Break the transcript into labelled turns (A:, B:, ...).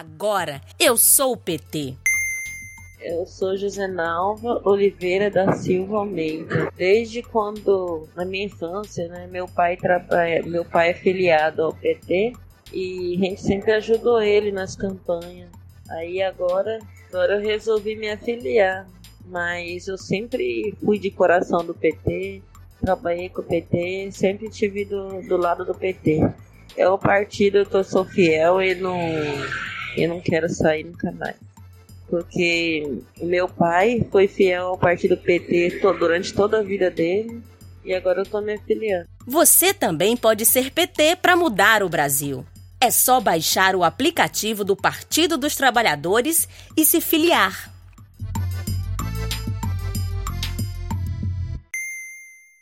A: Agora eu sou o PT.
B: Eu sou Josenalva Oliveira da Silva Almeida. Desde quando, na minha infância, né, meu pai meu pai é filiado ao PT e a gente sempre ajudou ele nas campanhas. Aí agora, agora eu resolvi me afiliar, mas eu sempre fui de coração do PT, trabalhei com o PT, sempre tive do, do lado do PT. É o partido que eu sou fiel e não, e não quero sair nunca mais porque meu pai foi fiel ao partido PT durante toda a vida dele e agora eu tô me afiliando.
A: Você também pode ser PT para mudar o Brasil. É só baixar o aplicativo do Partido dos Trabalhadores e se filiar.